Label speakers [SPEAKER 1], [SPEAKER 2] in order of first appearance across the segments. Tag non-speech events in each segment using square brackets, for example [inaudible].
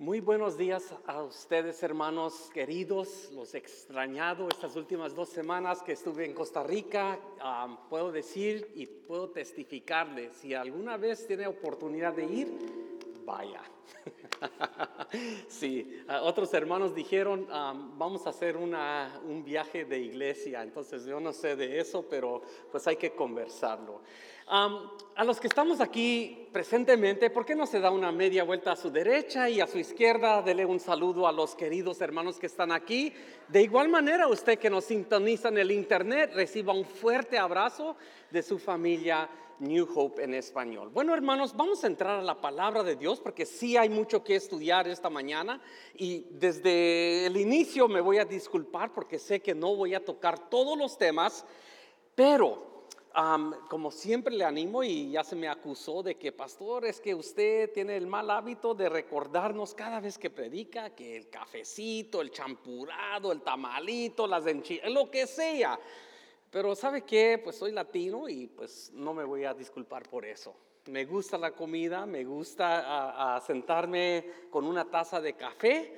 [SPEAKER 1] Muy buenos días a ustedes, hermanos queridos, los he extrañado estas últimas dos semanas que estuve en Costa Rica. puedo decir y puedo testificarle, si alguna vez tiene oportunidad de ir, vaya. [laughs] sí, otros hermanos dijeron, vamos a hacer un viaje de iglesia, entonces yo no sé de eso, pero pues hay que conversarlo a los que estamos aquí presentemente, ¿por qué no se da una media vuelta a su derecha y a su izquierda? Dele un saludo a los queridos hermanos que están aquí. De igual manera, usted que nos sintoniza en el internet, reciba un fuerte abrazo de su familia New Hope en español. Bueno, hermanos, vamos a entrar a la palabra de Dios porque sí hay mucho que estudiar esta mañana y desde el inicio me voy a disculpar porque sé que no voy a tocar todos los temas, pero como siempre le animo y ya se me acusó de que, pastor, es que usted tiene el mal hábito de recordarnos cada vez que predica que el cafecito, el champurado, el tamalito, las enchiladas, lo que sea. Pero ¿sabe qué? Pues soy latino y pues no me voy a disculpar por eso. Me gusta la comida, me gusta sentarme con una taza de café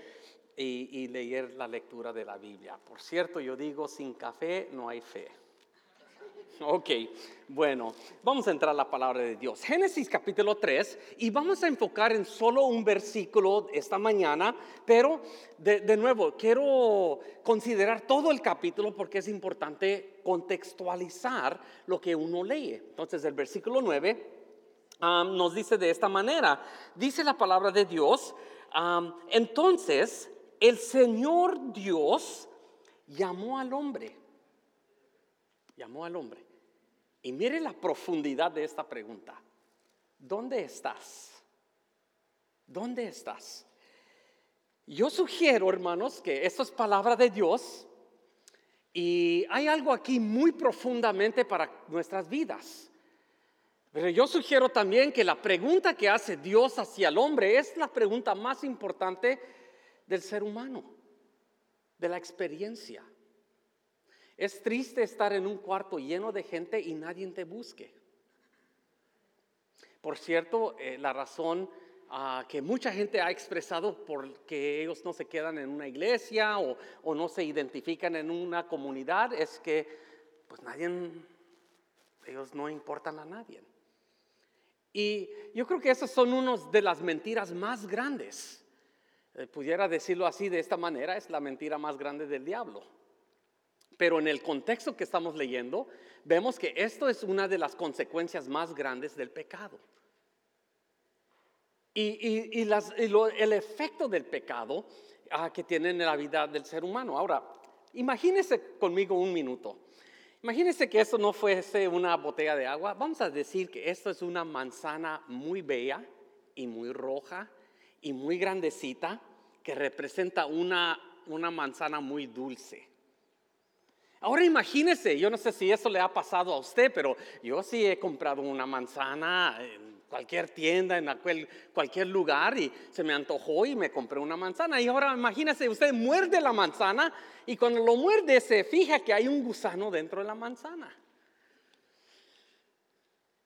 [SPEAKER 1] y, y leer la lectura de la Biblia. Por cierto, yo digo, sin café no hay fe. Ok, bueno, vamos a entrar a la palabra de Dios. Génesis capítulo 3 y vamos a enfocar en solo un versículo esta mañana, pero de, nuevo, quiero considerar todo el capítulo porque es importante contextualizar lo que uno lee. Entonces, el versículo 9 nos dice de esta manera, dice la palabra de Dios, entonces el Señor Dios llamó al hombre, llamó al hombre y mire la profundidad de esta pregunta. ¿Dónde estás? ¿Dónde estás? Yo sugiero, hermanos, que esto es palabra de Dios y hay algo aquí muy profundamente para nuestras vidas. Pero yo sugiero también que la pregunta que hace Dios hacia el hombre es la pregunta más importante del ser humano, de la experiencia. Es triste estar en un cuarto lleno de gente y nadie te busque. Por cierto, eh, la razón ah, que mucha gente ha expresado por que ellos no se quedan en una iglesia o, no se identifican en una comunidad es que pues nadie, ellos no importan a nadie. Y yo creo que esas son unas de las mentiras más grandes. Eh, pudiera decirlo así de esta manera, es la mentira más grande del diablo. Pero en el contexto que estamos leyendo, vemos que esto es una de las consecuencias más grandes del pecado. Y, el efecto del pecado ah, que tiene en la vida del ser humano. Ahora, imagínese conmigo un minuto. Imagínese que esto no fuese una botella de agua. Vamos a decir que esto es una manzana muy bella y muy roja y muy grandecita que representa una, una manzana muy dulce. Ahora imagínese, yo no sé si eso le ha pasado a usted, pero yo sí he comprado una manzana en cualquier tienda, en cualquier lugar y se me antojó y me compré una manzana. Y ahora imagínese, usted muerde la manzana y cuando lo muerde se fija que hay un gusano dentro de la manzana.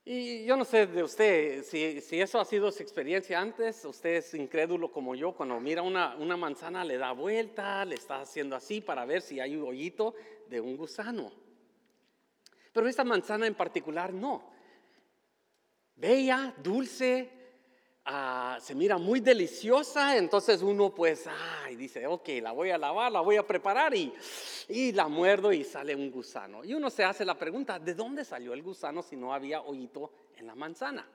[SPEAKER 1] Y yo no sé de usted, si, eso ha sido su experiencia antes, usted es incrédulo como yo, cuando mira una, una, manzana le da vuelta, le está haciendo así para ver si hay un hoyito de un gusano. Pero esta manzana en particular no. Bella, dulce, ah, se mira muy deliciosa, entonces uno pues, ay, dice, ok, la voy a lavar, la voy a preparar y, y la muerdo y sale un gusano. Y uno se hace la pregunta, ¿de dónde salió el gusano si no había hoyito en la manzana?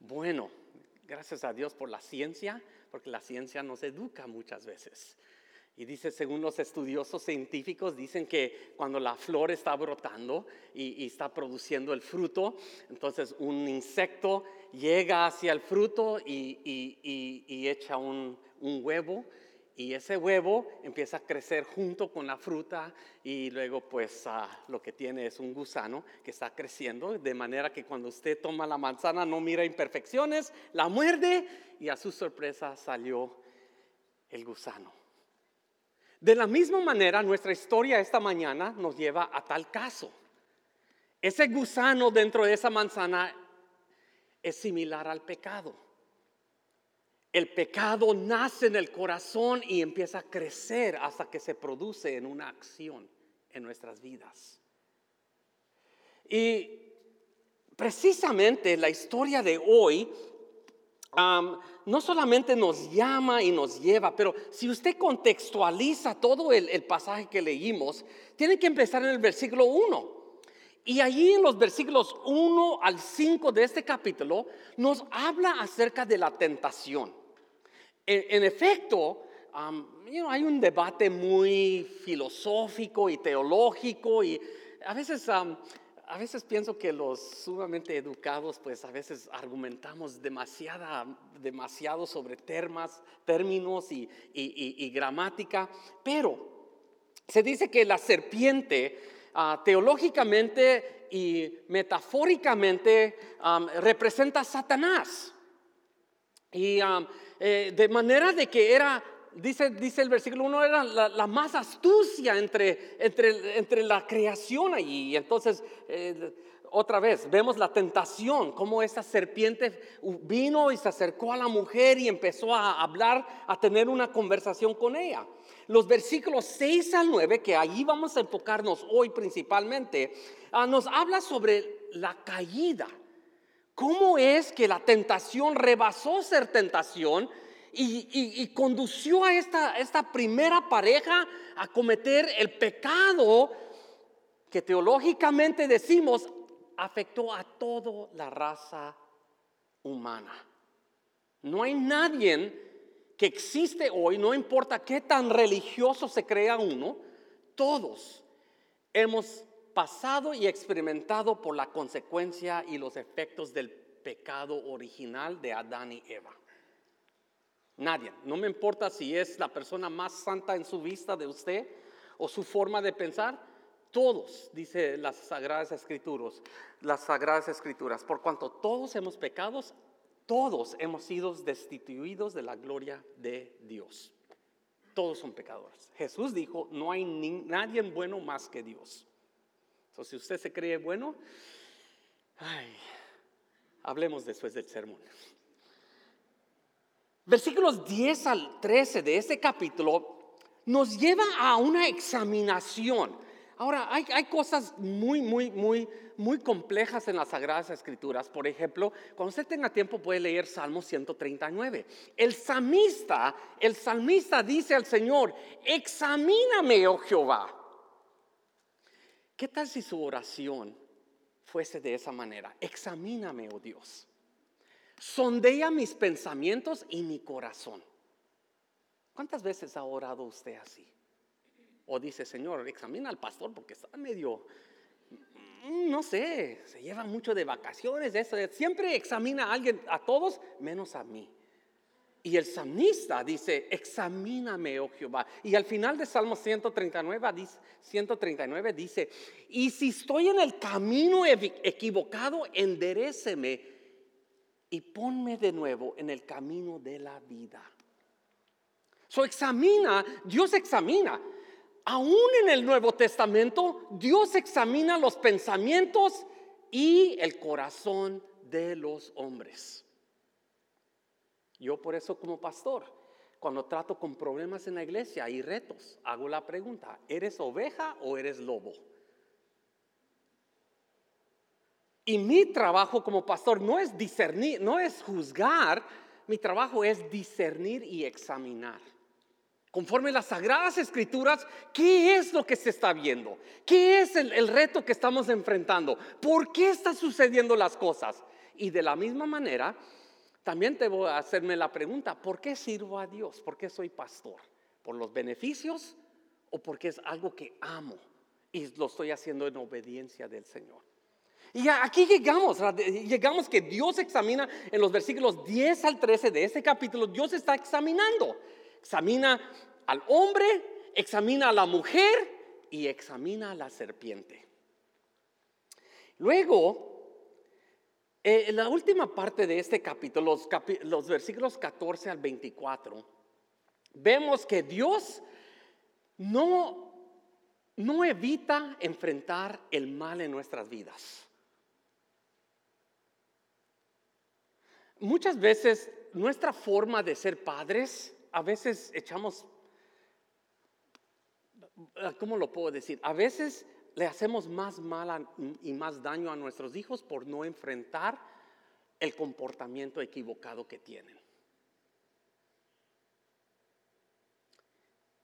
[SPEAKER 1] Bueno, gracias a Dios por la ciencia, porque la ciencia nos educa muchas veces. Y dice, según los estudiosos científicos, dicen que cuando la flor está brotando y, está produciendo el fruto, entonces un insecto llega hacia el fruto y, echa un, huevo y ese huevo empieza a crecer junto con la fruta y luego pues ah, lo que tiene es un gusano que está creciendo de manera que cuando usted toma la manzana no mira imperfecciones, la muerde y a su sorpresa salió el gusano. De la misma manera, nuestra historia esta mañana nos lleva a tal caso. Ese gusano dentro de esa manzana es similar al pecado. el pecado nace en el corazón y empieza a crecer hasta que se produce en una acción en nuestras vidas. Y precisamente la historia de hoy no solamente nos llama y nos lleva, pero si usted contextualiza todo el, el pasaje que leímos, tiene que empezar en el versículo 1. Y allí en los versículos 1 al 5 de este capítulo nos habla acerca de la tentación. En, efecto, hay un debate muy filosófico y teológico y a veces, a veces pienso que los sumamente educados pues a veces argumentamos demasiada, demasiado sobre termas, términos y, y gramática, pero se dice que la serpiente ah, teológicamente y metafóricamente representa a Satanás. Y eh, de manera de que era, dice, dice el versículo 1, era la, más astucia entre, entre, entre, la creación allí. Entonces, eh, otra vez, vemos la tentación, cómo esa serpiente vino y se acercó a la mujer y empezó a hablar, a tener una conversación con ella. Los versículos 6 al 9, que allí vamos a enfocarnos hoy principalmente, ah, nos habla sobre la caída ¿Cómo es que la tentación rebasó ser tentación y, condució a esta, esta primera pareja a cometer el pecado que teológicamente decimos afectó a toda la raza humana? No hay nadie que existe hoy, no importa qué tan religioso se crea uno, todos hemos pasado y experimentado por la consecuencia y los efectos del pecado original de Adán y Eva. Nadie, no me importa si es la persona más santa en su vista de usted o su forma de pensar, todos, dice las sagradas escrituras, las sagradas escrituras, por cuanto todos hemos pecados, todos hemos sido destituidos de la gloria de Dios. Todos son pecadores. Jesús dijo, no hay nadie bueno más que Dios. Entonces, si usted se cree bueno, hablemos después del sermón. Versículos 10 al 13 de este capítulo nos lleva a una examinación. Ahora, hay, cosas muy, muy, muy, muy complejas en las Sagradas Escrituras. Por ejemplo, cuando usted tenga tiempo puede leer Salmo 139. El salmista, el salmista dice al Señor, examíname, oh Jehová ¿Qué tal si su oración fuese de esa manera? Examíname, oh Dios. Sondea mis pensamientos y mi corazón. ¿Cuántas veces ha orado usted así? O dice, Señor, examina al pastor porque está medio, mm, no sé, se lleva mucho de vacaciones, eso. Siempre examina a alguien, a todos, menos a mí. Y el salmista dice, examíname, oh Jehová. Y al final de Salmo 139 dice, 139 dice, y si estoy en el camino equivocado, endereceme y ponme de nuevo en el camino de la vida. So examina, Dios examina. Aún en el Nuevo Testamento, Dios examina los pensamientos y el corazón de los hombres. Yo por eso como pastor, cuando trato con problemas en la iglesia y retos, hago la pregunta, ¿eres oveja o eres lobo? Y mi trabajo como pastor no es discernir, no es juzgar, mi trabajo es discernir y examinar. Conforme las sagradas escrituras, ¿qué es lo que se está viendo? ¿Qué es el, reto que estamos enfrentando? ¿Por qué están sucediendo las cosas? Y de la misma manera, también debo hacerme la pregunta, ¿por qué sirvo a Dios? ¿Por qué soy pastor? ¿Por los beneficios o porque es algo que amo y lo estoy haciendo en obediencia del Señor? Y aquí llegamos, llegamos que Dios examina en los versículos 10 al 13 de este capítulo, Dios está examinando. Examina al hombre, examina a la mujer y examina a la serpiente. Luego, eh, en la última parte de este capítulo, los, versículos 14 al 24, vemos que Dios no, no evita enfrentar el mal en nuestras vidas. Muchas veces nuestra forma de ser padres, a veces echamos, ¿cómo lo puedo decir? A veces le hacemos más mal y más daño a nuestros hijos por no enfrentar el comportamiento equivocado que tienen.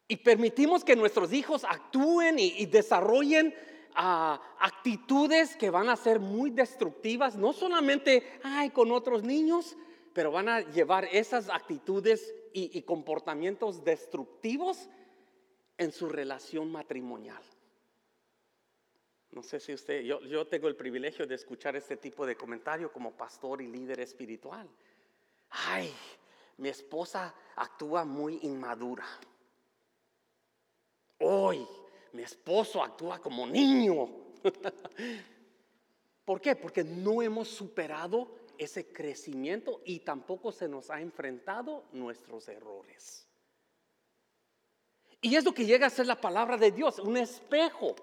[SPEAKER 1] Y permitimos que nuestros hijos actúen y, desarrollen ah, actitudes que van a ser muy destructivas, no solamente ay, con otros niños, pero van a llevar esas actitudes y comportamientos destructivos en su relación matrimonial. No sé si usted, yo, tengo el privilegio de escuchar este tipo de comentario como pastor y líder espiritual. Ay, mi esposa actúa muy inmadura. Hoy, mi esposo actúa como niño. [laughs] ¿Por qué? Porque no hemos superado ese crecimiento y tampoco se nos ha enfrentado nuestros errores. Y es lo que llega a ser la palabra de Dios, un espejo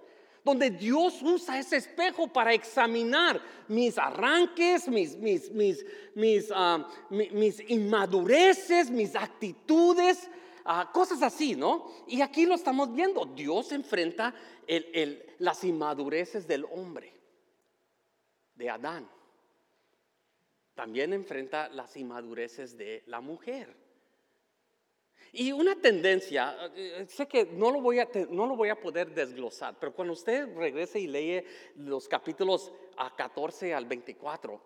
[SPEAKER 1] donde Dios usa ese espejo para examinar mis arranques, mis, mis, mis, mis, ah, inmadureces, mis actitudes, ah, cosas así, ¿no? Y aquí lo estamos viendo, Dios enfrenta las inmadureces del hombre, de Adán. También enfrenta las inmadureces de la mujer. Y una tendencia, eh, sé que no lo, voy a, no lo voy a poder desglosar, pero cuando usted regrese y lee los capítulos a 14 al 24,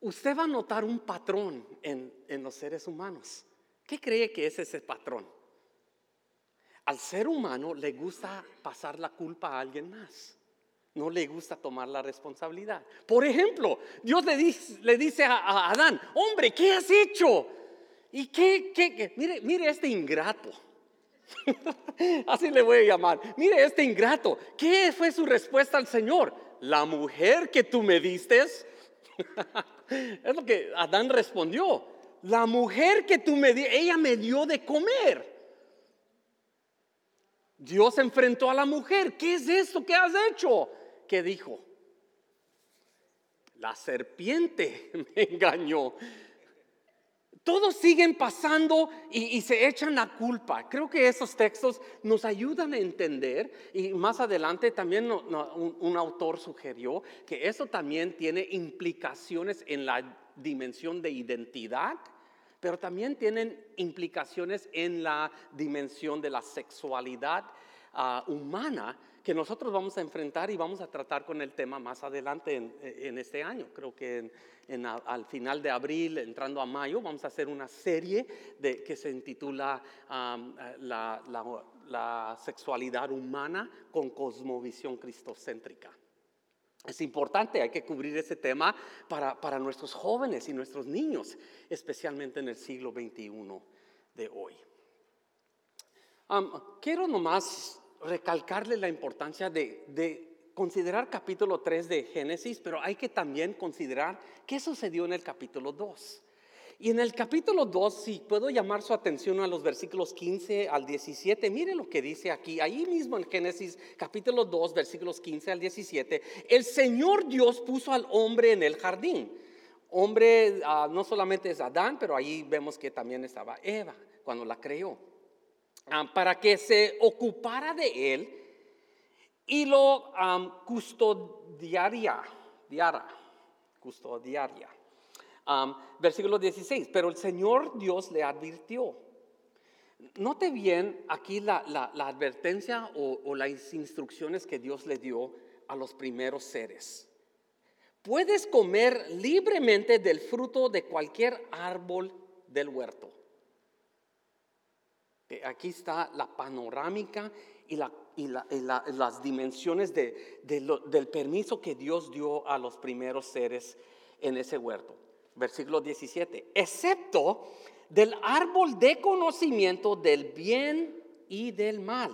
[SPEAKER 1] usted va a notar un patrón en, en los seres humanos. ¿Qué cree que es ese patrón? Al ser humano le gusta pasar la culpa a alguien más. No le gusta tomar la responsabilidad. Por ejemplo, Dios le dice, a, Adán, hombre, ¿qué has hecho? ¿Y qué, qué, Mire, mire este ingrato. [laughs] Así le voy a llamar. Mire este ingrato. ¿Qué fue su respuesta al Señor? La mujer que tú me diste. [laughs] es lo que Adán respondió. La mujer que tú me diste, ella me dio de comer. Dios enfrentó a la mujer. ¿Qué es esto que has hecho? ¿Qué dijo? La serpiente [laughs] me engañó todos siguen pasando y, se echan la culpa. Creo que esos textos nos ayudan a entender y más adelante también un, autor sugirió que eso también tiene implicaciones en la dimensión de identidad, pero también tienen implicaciones en la dimensión de la sexualidad ah, humana que nosotros vamos a enfrentar y vamos a tratar con el tema más adelante en, este año. Creo que al final de abril, entrando a mayo, vamos a hacer una serie de, que se intitula la, sexualidad humana con cosmovisión cristocéntrica. Es importante, hay que cubrir ese tema para, para nuestros jóvenes y nuestros niños, especialmente en el siglo XXI de hoy. quiero nomás recalcarle la importancia de, considerar capítulo 3 de Génesis, pero hay que también considerar qué sucedió en el capítulo 2. Y en el capítulo 2, si puedo llamar su atención a los versículos 15 al 17, mire lo que dice aquí, ahí mismo en Génesis capítulo 2, versículos 15 al 17, el Señor Dios puso al hombre en el jardín. Hombre ah, no solamente es Adán, pero ahí vemos que también estaba Eva cuando la creó. Ah, para que se ocupara de él y lo custodiaria, diara, custodiaria. versículo 16, pero el Señor Dios le advirtió. Note bien aquí la, advertencia o, o las instrucciones que Dios le dio a los primeros seres. Puedes comer libremente del fruto de cualquier árbol del huerto Aquí está la panorámica y, las dimensiones del permiso que Dios dio a los primeros seres en ese huerto. Versículo 17, excepto del árbol de conocimiento del bien y del mal.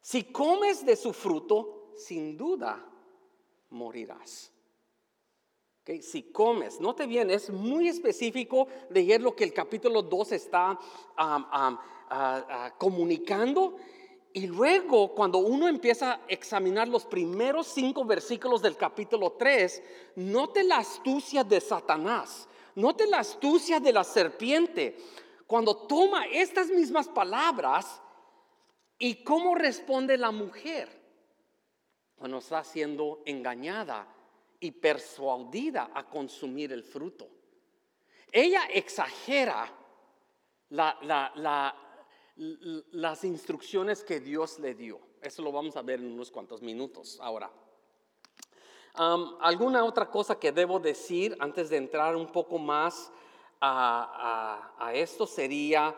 [SPEAKER 1] Si comes de su fruto, sin duda morirás. Si comes, note bien, es muy específico leer lo que el capítulo 2 está comunicando. Y luego, cuando uno empieza a examinar los primeros cinco versículos del capítulo 3, note la astucia de Satanás. Note la astucia de la serpiente cuando toma estas mismas palabras y cómo responde la mujer cuando está siendo engañada y persuadida a consumir el fruto. Ella exagera las instrucciones que Dios le dio. Eso lo vamos a ver en unos cuantos minutos ahora. ¿Alguna otra cosa que debo decir antes de entrar un poco más a, esto sería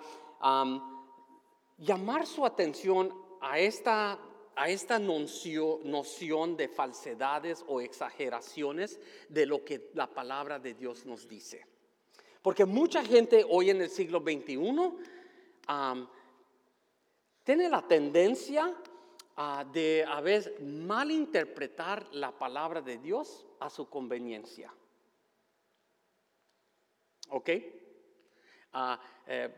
[SPEAKER 1] llamar su atención a esta, a esta noción de falsedades o exageraciones de lo que la palabra de Dios nos dice. Porque mucha gente hoy en el siglo XXI tiene la tendencia de a veces malinterpretar la palabra de Dios a su conveniencia. ¿Ok? Ah, eh,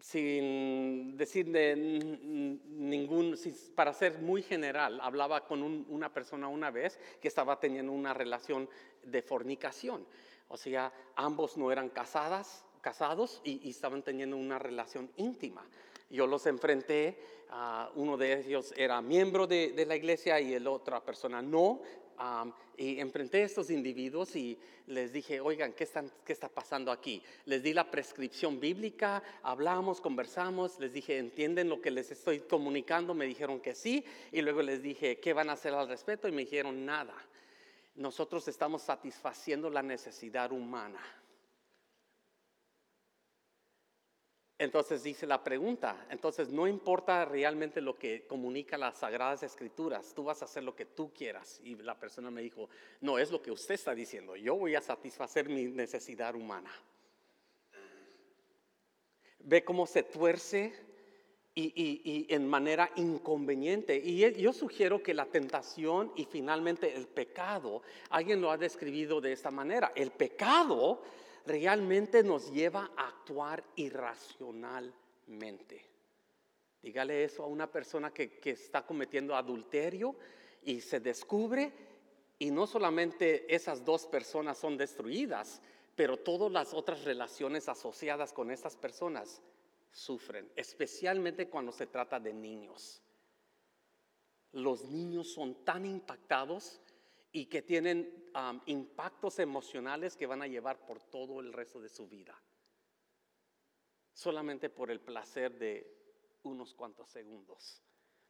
[SPEAKER 1] sin decir de ningún, para ser muy general, hablaba con una persona una vez que estaba teniendo una relación de fornicación. O sea, ambos no eran casadas, casados y, estaban teniendo una relación íntima. Yo los enfrenté, uno de ellos era miembro de, de la iglesia y el otra persona no, y enfrenté a estos individuos y les dije, oigan, ¿qué, ¿qué, está pasando aquí? Les di la prescripción bíblica, hablamos, conversamos, les dije, ¿entienden lo que les estoy comunicando? Me dijeron que sí, y luego les dije, ¿qué van a hacer al respecto? Y me dijeron, nada. Nosotros estamos satisfaciendo la necesidad humana. Entonces dice la pregunta, entonces no importa realmente lo que comunica las sagradas escrituras, tú vas a hacer lo que tú quieras. Y la persona me dijo, no es lo que usted está diciendo, yo voy a satisfacer mi necesidad humana. Ve cómo se tuerce y, en manera inconveniente. Y yo sugiero que la tentación y finalmente el pecado, alguien lo ha descrito de esta manera, el pecado realmente nos lleva a actuar irracionalmente. Dígale eso a una persona que, está cometiendo adulterio y se descubre y no solamente esas dos personas son destruidas, pero todas las otras relaciones asociadas con esas personas sufren, especialmente cuando se trata de niños. Los niños son tan impactados y que tienen impactos emocionales que van a llevar por todo el resto de su vida. Solamente por el placer de unos cuantos segundos.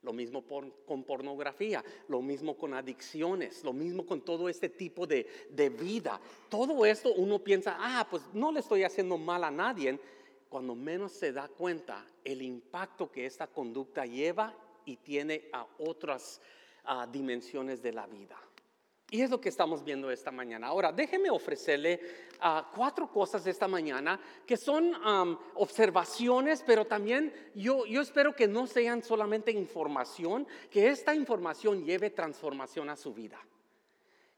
[SPEAKER 1] Lo mismo con pornografía, lo mismo con adicciones, lo mismo con todo este tipo de, de vida. Todo esto uno piensa, ah, pues no le estoy haciendo mal a nadie, cuando menos se da cuenta el impacto que esta conducta lleva y tiene a otras dimensiones de la vida. Y es lo que estamos viendo esta mañana. Ahora, déjeme ofrecerle ah, cuatro cosas esta mañana que son observaciones, pero también yo, yo espero que no sean solamente información, que esta información lleve transformación a su vida.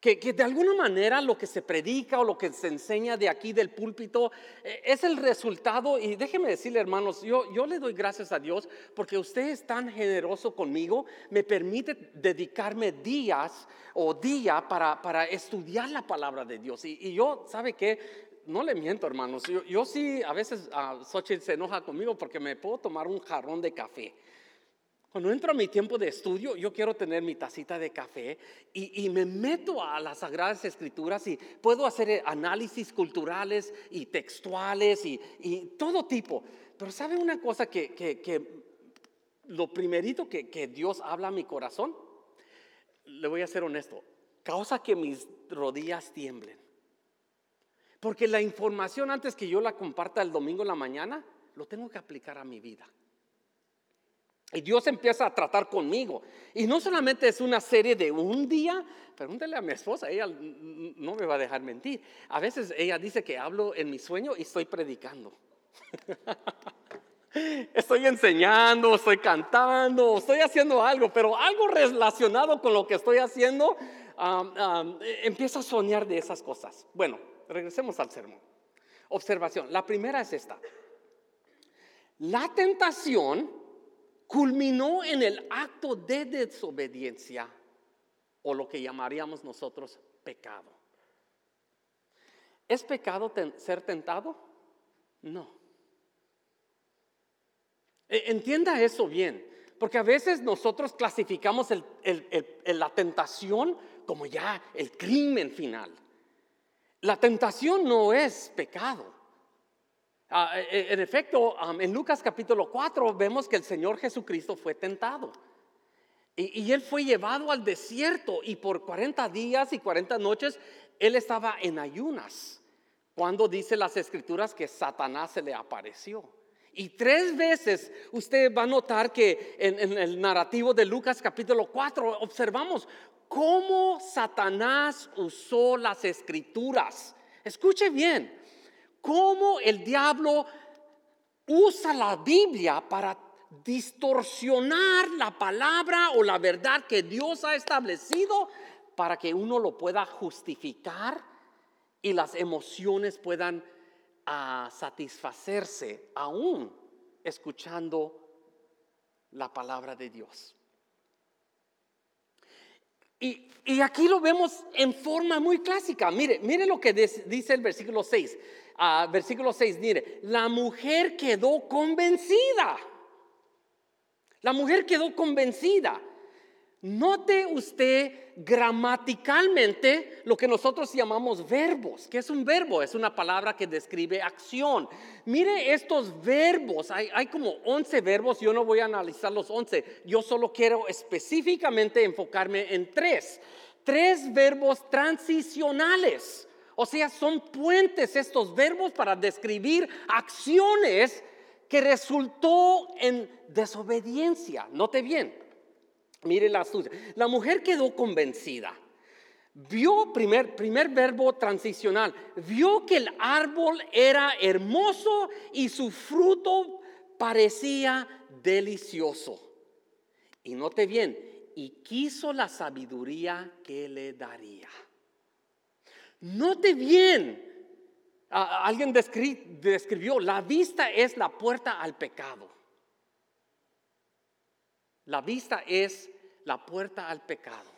[SPEAKER 1] Que, de alguna manera lo que se predica o lo que se enseña de aquí del púlpito eh, es el resultado. Y déjeme decirle, hermanos, yo, yo le doy gracias a Dios porque usted es tan generoso conmigo, me permite dedicarme días o día para, para estudiar la palabra de Dios. Y, yo, ¿sabe qué? no le miento, hermanos. Yo, yo sí, a veces uh, Xochitl se enoja conmigo porque me puedo tomar un jarrón de café. Cuando entro a mi tiempo de estudio, yo quiero tener mi tacita de café y, me meto a las Sagradas Escrituras y puedo hacer análisis culturales y textuales y, todo tipo. Pero ¿sabe una cosa que, lo primerito que, que Dios habla a mi corazón? Le voy a ser honesto, causa que mis rodillas tiemblen. Porque la información antes que yo la comparta el domingo en la mañana, lo tengo que aplicar a mi vida. Y Dios empieza a tratar conmigo. Y no solamente es una serie de un día, pregúntale a mi esposa, ella no me va a dejar mentir. A veces ella dice que hablo en mi sueño y estoy predicando. [laughs] estoy enseñando, estoy cantando, estoy haciendo algo, pero algo relacionado con lo que estoy haciendo, empieza a soñar de esas cosas. Bueno, regresemos al sermón. Observación, la primera es esta. La tentación culminó en el acto de desobediencia o lo que llamaríamos nosotros pecado. ¿Es pecado ser tentado? No. E, entienda eso bien, porque a veces nosotros clasificamos la tentación como ya el crimen final. La tentación no es pecado. Ah, e, e, en efecto, en Lucas capítulo 4 vemos que el Señor Jesucristo fue tentado. Y, y, Él fue llevado al desierto y por 40 días y 40 noches Él estaba en ayunas. Cuando dice las escrituras que Satanás se le apareció. Y tres veces usted va a notar que en, en el narrativo de Lucas capítulo 4 observamos cómo Satanás usó las escrituras. Escuche bien, cómo el diablo usa la Biblia para distorsionar la palabra o la verdad que Dios ha establecido para que uno lo pueda justificar y las emociones puedan ah, satisfacerse aún escuchando la palabra de Dios. Y, aquí lo vemos en forma muy clásica. Mire, mire lo que dice el versículo 6. Versículo 6, mire, la mujer quedó convencida. La mujer quedó convencida. Note usted gramaticalmente lo que nosotros llamamos verbos. ¿Qué es un verbo? Es una palabra que describe acción. Mire estos verbos. Hay, hay, como 11 verbos. Yo no voy a analizar los 11. Yo solo quiero específicamente enfocarme en tres. Tres verbos transicionales. O sea, son puentes estos verbos para describir acciones que resultó en desobediencia. Note bien. Mire la astucia. La mujer quedó convencida. Vio, primer, primer verbo transicional, vio que el árbol era hermoso y su fruto parecía delicioso. Y note bien, y quiso la sabiduría que le daría. Note bien, alguien describió, la vista es la puerta al pecado. La vista es la puerta al pecado.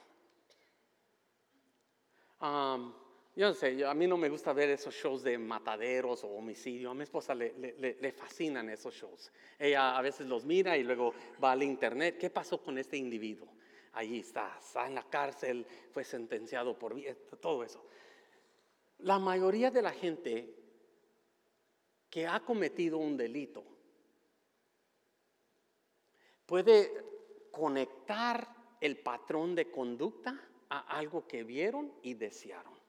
[SPEAKER 1] yo no sé, a mí no me gusta ver esos shows de mataderos o homicidio. A mi esposa le, le, fascinan esos shows. Ella a veces los mira y luego va al internet. ¿Qué pasó con este individuo? Allí está, está en la cárcel, fue sentenciado por todo eso. La mayoría de la gente que ha cometido un delito puede conectar el patrón de conducta a algo que vieron y desearon.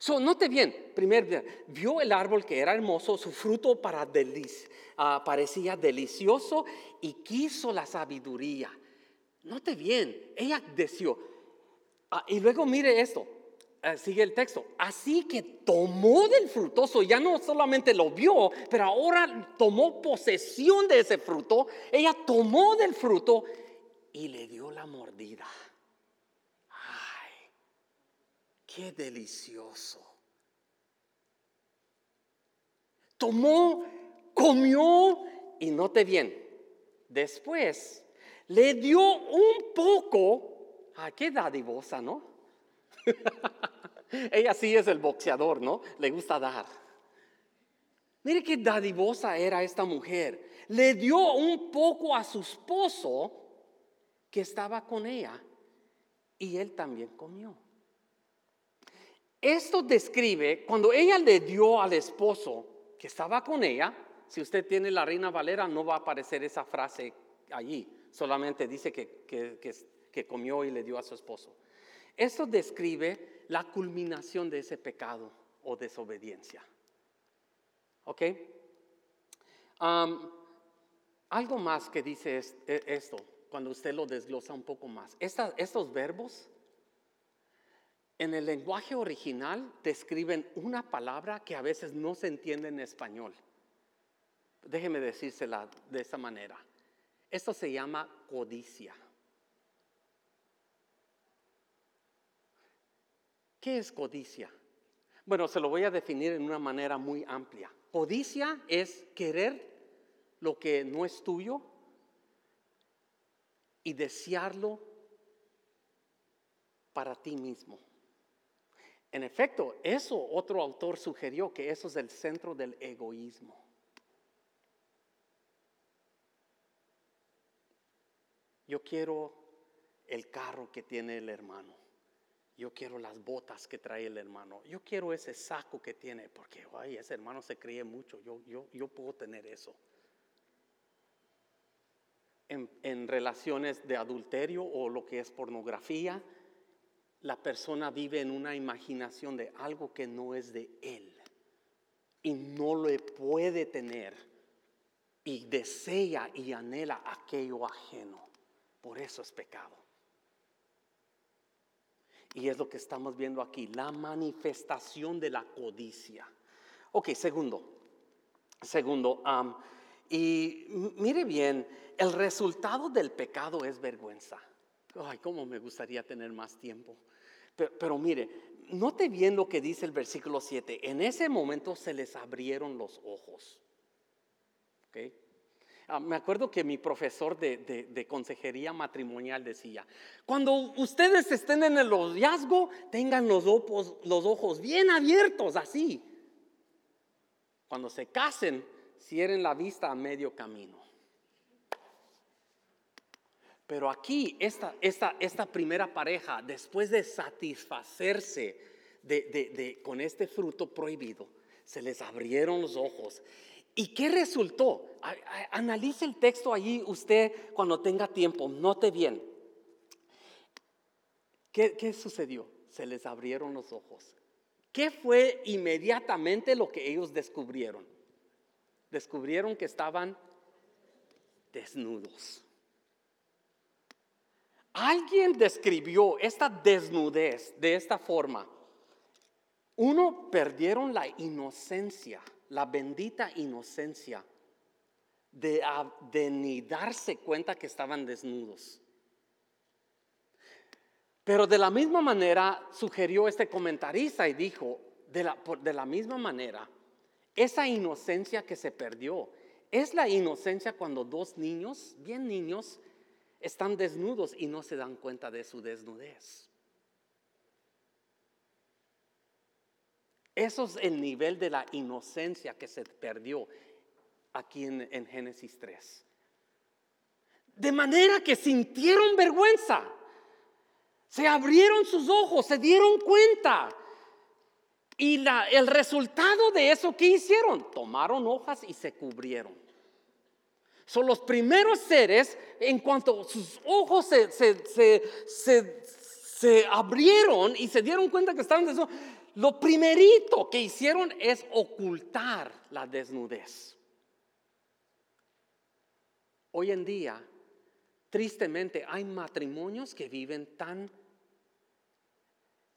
[SPEAKER 1] So, note bien, primer vio el árbol que era hermoso, su fruto para ah, parecía delicioso y quiso la sabiduría. Note bien, ella deseó. Ah, y luego mire esto, sigue el texto. Así que tomó del frutoso, ya no solamente lo vio, pero ahora tomó posesión de ese fruto. Ella tomó del fruto y le dio la mordida. Ay, qué delicioso. Tomó, comió y note bien. Después le dio un poco. Ay, qué dadivosa, ¿no? [laughs] Ella sí es el boxeador, ¿no? Le gusta dar. Mire qué dadivosa era esta mujer. Le dio un poco a su esposo que estaba con ella y él también comió. Esto describe cuando ella le dio al esposo que estaba con ella, si usted tiene la Reina Valera no va a aparecer esa frase allí, solamente dice que, que, que comió y le dio a su esposo. Esto describe la culminación de ese pecado o desobediencia. ¿Ok? algo más que dice e, esto, cuando usted lo desglosa un poco más. estos verbos en el lenguaje original describen una palabra que a veces no se entiende en español. Déjeme decírsela de esta manera. Esto se llama codicia. ¿Qué es codicia? Bueno, se lo voy a definir en una manera muy amplia. Codicia es querer lo que no es tuyo y desearlo para ti mismo. En efecto, eso otro autor sugirió que eso es el centro del egoísmo. Yo quiero el carro que tiene el hermano. Yo quiero las botas que trae el hermano. Yo quiero ese saco que tiene, porque ay, ese hermano se cree mucho. Yo, yo, yo puedo tener eso. En, en relaciones de adulterio o lo que es pornografía, la persona vive en una imaginación de algo que no es de él y no lo puede tener y desea y anhela aquello ajeno. Por eso es pecado. Y es lo que estamos viendo aquí, la manifestación de la codicia. Ok, segundo, segundo, y mire bien, el resultado del pecado es vergüenza. Ay, cómo me gustaría tener más tiempo. Pero, mire, note bien lo que dice el versículo 7. En ese momento se les abrieron los ojos. Ah, me acuerdo que mi profesor de, consejería matrimonial decía, cuando ustedes estén en el noviazgo, tengan los los ojos bien abiertos, así. Cuando se casen, cierren la vista a medio camino. Pero aquí, esta, esta, esta primera pareja, después de satisfacerse de, con este fruto prohibido, se les abrieron los ojos. ¿Y qué resultó? Analice el texto allí usted cuando tenga tiempo, note bien. ¿Qué, ¿Qué sucedió? Se les abrieron los ojos. ¿Qué fue inmediatamente lo que ellos descubrieron? Descubrieron que estaban desnudos. Alguien describió esta desnudez de esta forma. Uno, perdieron la inocencia, la bendita inocencia de, ni darse cuenta que estaban desnudos. Pero de la misma manera sugirió este comentarista y dijo, de la misma manera, esa inocencia que se perdió es la inocencia cuando dos niños, bien niños, están desnudos y no se dan cuenta de su desnudez. Eso es el nivel de la inocencia que se perdió aquí en, Génesis 3. De manera que sintieron vergüenza, se abrieron sus ojos, se dieron cuenta. Y el resultado de eso, ¿qué hicieron? Tomaron hojas y se cubrieron. Son los primeros seres, en cuanto sus ojos se, se, abrieron y se dieron cuenta que estaban desnudos, lo primerito que hicieron es ocultar la desnudez. Hoy en día, tristemente, hay matrimonios que viven tan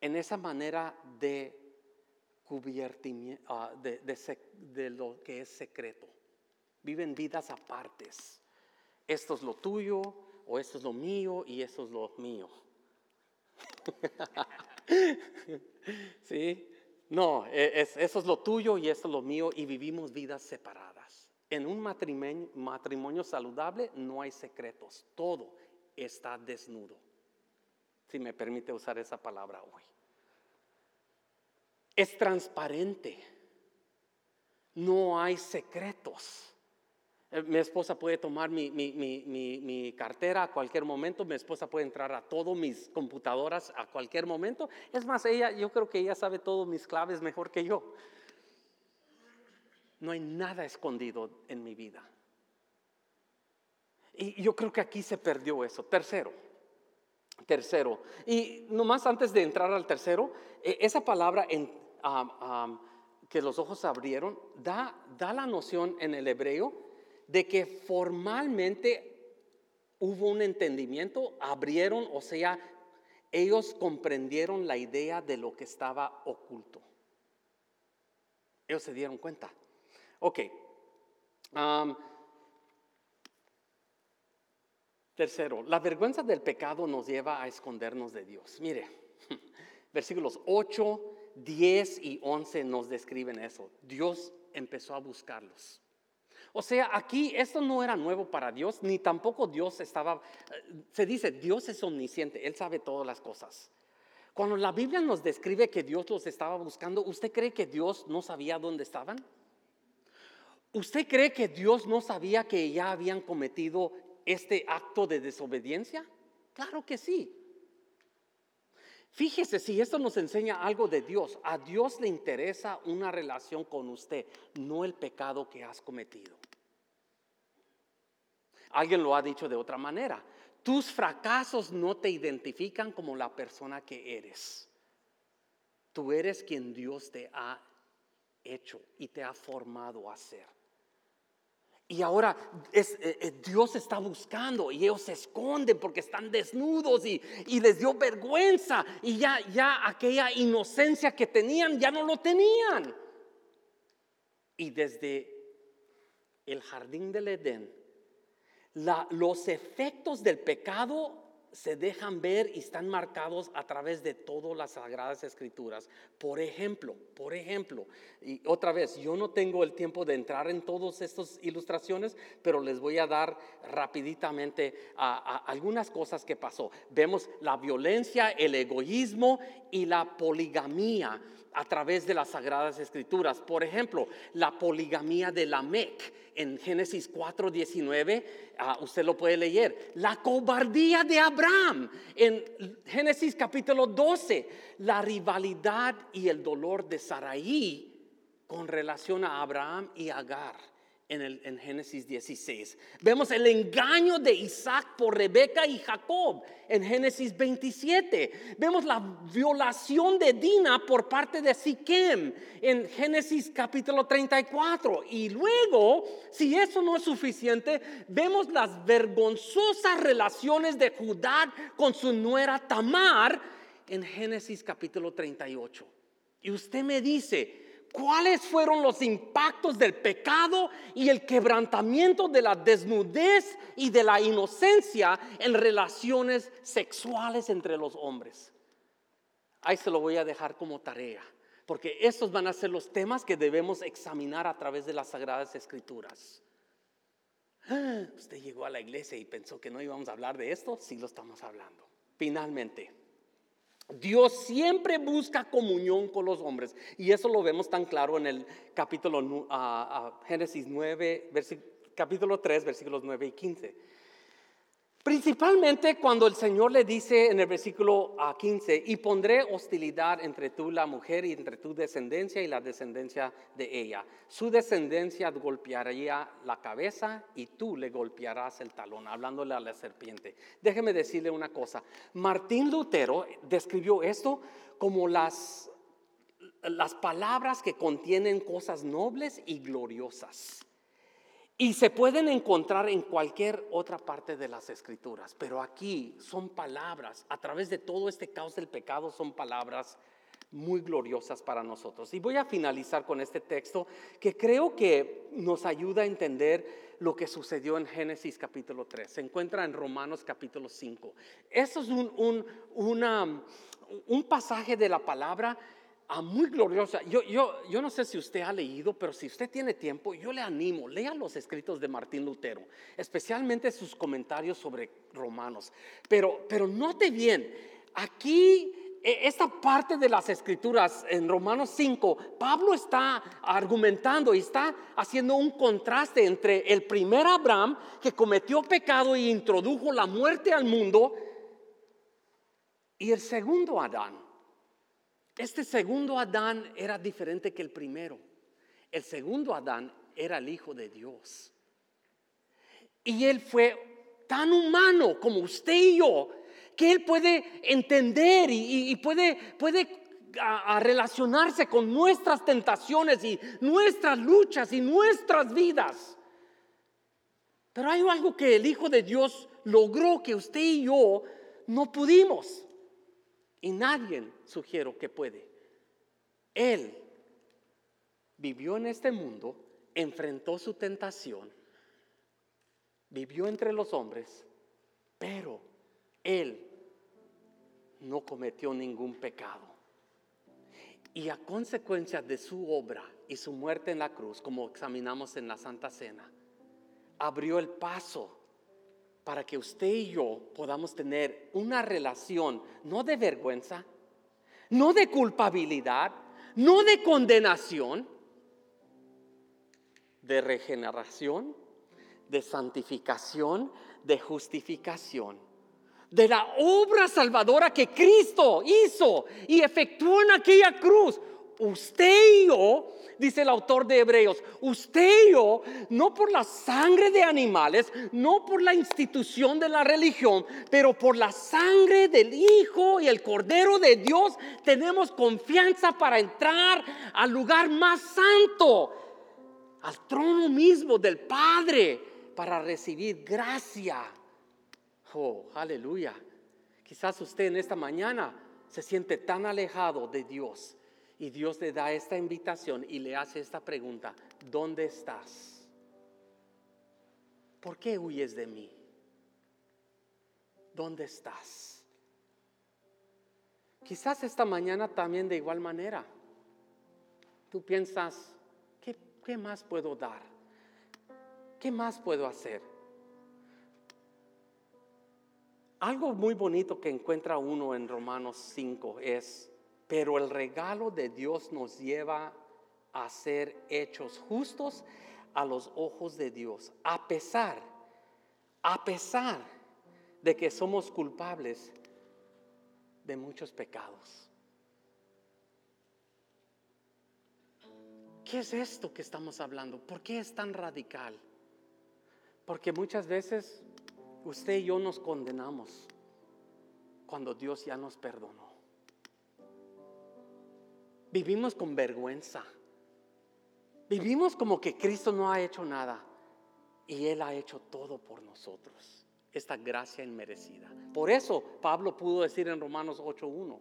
[SPEAKER 1] en esa manera de cubiertimiento, ah, de lo que es secreto. Viven vidas apartes. Esto es lo tuyo, o esto es lo mío, y esto es lo mío. [laughs] [laughs] ¿Sí? No, e, eso es lo tuyo y esto es lo mío, y vivimos vidas separadas. En un matrimonio, matrimonio saludable no hay secretos, todo está desnudo. Si me permite usar esa palabra hoy. Es transparente. No hay secretos. Eh, mi esposa puede tomar mi, cartera a cualquier momento, mi esposa puede entrar a todas mis computadoras a cualquier momento. Es más, ella, yo creo que ella sabe todas mis claves mejor que yo. No hay nada escondido en mi vida. Y yo creo que aquí se perdió eso. Tercero, tercero. Y nomás antes de entrar al tercero, eh, esa palabra en, que los ojos abrieron da, da la noción en el hebreo de que formalmente hubo un entendimiento, abrieron, o sea, ellos comprendieron la idea de lo que estaba oculto. Ellos se dieron cuenta. Ok. tercero, la vergüenza del pecado nos lleva a escondernos de Dios. Mire, [laughs] versículos 8, 10 y 11 nos describen eso. Dios empezó a buscarlos. O sea, aquí esto no era nuevo para Dios, ni tampoco Dios estaba, eh, se dice, Dios es omnisciente, Él sabe todas las cosas. Cuando la Biblia nos describe que Dios los estaba buscando, ¿usted cree que Dios no sabía dónde estaban? ¿Usted cree que Dios no sabía que ya habían cometido este acto de desobediencia? Claro que sí. Fíjese si esto nos enseña algo de Dios. A Dios le interesa una relación con usted, no el pecado que has cometido. Alguien lo ha dicho de otra manera. Tus fracasos no te identifican como la persona que eres. Tú eres quien Dios te ha hecho y te ha formado a ser. Y ahora eh, eh, Dios está buscando y ellos se esconden porque están desnudos y, y, les dio vergüenza y ya, ya aquella inocencia que tenían ya no lo tenían. Y desde el jardín del Edén, los efectos del pecado se dejan ver y están marcados a través de todas las sagradas escrituras. Por ejemplo, por ejemplo, y otra vez, yo no tengo el tiempo de entrar en todas estas ilustraciones, pero les voy a dar rapiditamente algunas cosas que pasó. Vemos la violencia, el egoísmo y la poligamía a través de las sagradas escrituras. Por ejemplo, la poligamía de Lamec en Génesis 4:19, ah, usted lo puede leer. La cobardía de Abraham en Génesis capítulo 12, la rivalidad y el dolor de Saraí con relación a Abraham y Agar en, Génesis 16. Vemos el engaño de Isaac por Rebeca y Jacob en Génesis 27. Vemos la violación de Dina por parte de Siquem en Génesis capítulo 34. Y luego, si eso no es suficiente, vemos las vergonzosas relaciones de Judá con su nuera Tamar en Génesis capítulo 38. Y usted me dice, cuáles fueron los impactos del pecado y el quebrantamiento de la desnudez y de la inocencia en relaciones sexuales entre los hombres. Ahí se lo voy a dejar como tarea, porque estos van a ser los temas que debemos examinar a través de las sagradas escrituras. [gasps] Usted llegó a la iglesia y pensó que no íbamos a hablar de esto, sí lo estamos hablando. Finalmente, Dios siempre busca comunión con los hombres. Y eso lo vemos tan claro en el capítulo Génesis 9, capítulo 3, versículos 9 y 15. Principalmente cuando el Señor le dice en el versículo 15, ah, y pondré hostilidad entre tú, la mujer, y entre tu descendencia y la descendencia de ella. Su descendencia golpearía la cabeza y tú le golpearás el talón, hablándole a la serpiente. Déjeme decirle una cosa. Martín Lutero describió esto como las, las palabras que contienen cosas nobles y gloriosas. Y se pueden encontrar en cualquier otra parte de las escrituras, pero aquí son palabras, a través de todo este caos del pecado son palabras muy gloriosas para nosotros. Y voy a finalizar con este texto que creo que nos ayuda a entender lo que sucedió en Génesis capítulo 3. Se encuentra en Romanos capítulo 5. Eso es un, un pasaje de la palabra muy gloriosa. Yo, yo, yo no sé si usted ha leído, pero si usted tiene tiempo, yo le animo, lea los escritos de Martín Lutero, especialmente sus comentarios sobre Romanos. Pero, pero note bien, aquí e, esta parte de las escrituras en Romanos 5, Pablo está argumentando y está haciendo un contraste entre el primer Abraham que cometió pecado y introdujo la muerte al mundo y el segundo Adán este segundo Adán era diferente que el primero. El segundo Adán era el Hijo de Dios. Y él fue tan humano como usted y yo, que él puede entender y, puede, puede relacionarse con nuestras tentaciones y nuestras luchas y nuestras vidas. Pero hay algo que el Hijo de Dios logró que usted y yo no pudimos. Y nadie sugiero que puede. Él vivió en este mundo, enfrentó su tentación, vivió entre los hombres, pero Él no cometió ningún pecado. Y a consecuencia de su obra y su muerte en la cruz, como examinamos en la Santa Cena, abrió el paso para que usted y yo podamos tener una relación, no de vergüenza, no de culpabilidad, no de condenación, de regeneración, de santificación, de justificación, de la obra salvadora que Cristo hizo y efectuó en aquella cruz. Usted y yo, dice el autor de Hebreos, usted y yo, no por la sangre de animales, no por la institución de la religión, pero por la sangre del Hijo y el Cordero de Dios, tenemos confianza para entrar al lugar más santo, al trono mismo del Padre, para recibir gracia. Oh, aleluya. Quizás usted en esta mañana se siente tan alejado de Dios y Dios le da esta invitación y le hace esta pregunta, ¿dónde estás? ¿Por qué huyes de mí? ¿Dónde estás? Quizás esta mañana también de igual manera. Tú piensas, ¿qué, más puedo dar? ¿Qué más puedo hacer? Algo muy bonito que encuentra uno en Romanos 5 es pero el regalo de Dios nos lleva a ser hechos justos a los ojos de Dios, a pesar, a pesar de que somos culpables de muchos pecados. ¿Qué es esto que estamos hablando? ¿Por qué es tan radical? Porque muchas veces usted y yo nos condenamos cuando Dios ya nos perdonó. Vivimos con vergüenza. Vivimos como que Cristo no ha hecho nada y Él ha hecho todo por nosotros. Esta gracia inmerecida. Por eso Pablo pudo decir en Romanos 8.1,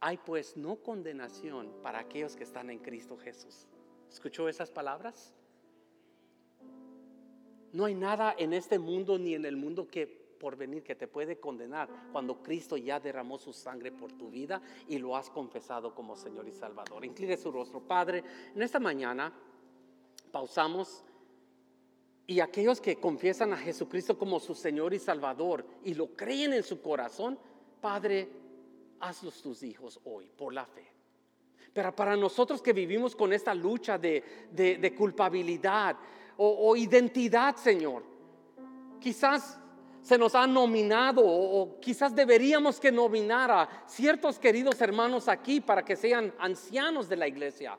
[SPEAKER 1] hay pues no condenación para aquellos que están en Cristo Jesús. ¿Escuchó esas palabras? No hay nada en este mundo ni en el mundo que por venir que te puede condenar cuando Cristo ya derramó su sangre por tu vida y lo has confesado como Señor y Salvador. Incline su rostro, Padre. En esta mañana pausamos y aquellos que confiesan a Jesucristo como su Señor y Salvador y lo creen en su corazón, Padre, hazlos tus hijos hoy por la fe. Pero para nosotros que vivimos con esta lucha de, culpabilidad o, o identidad, Señor, quizás se nos ha nominado o, quizás deberíamos que nominar a ciertos queridos hermanos aquí para que sean ancianos de la iglesia.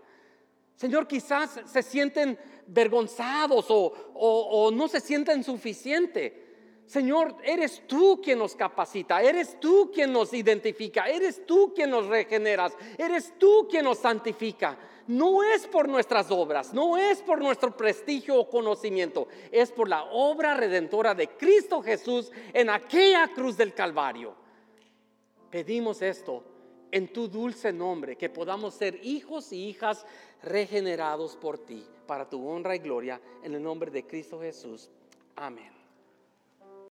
[SPEAKER 1] Señor, quizás se sienten vergonzados o, o no se sienten suficiente. Señor, eres tú quien nos capacita, eres tú quien nos identifica, eres tú quien nos regeneras, eres tú quien nos santifica no es por nuestras obras, no es por nuestro prestigio o conocimiento, es por la obra redentora de Cristo Jesús en aquella cruz del Calvario. Pedimos esto en tu dulce nombre, que podamos ser hijos y hijas regenerados por ti, para tu honra y gloria, en el nombre de Cristo Jesús. Amén.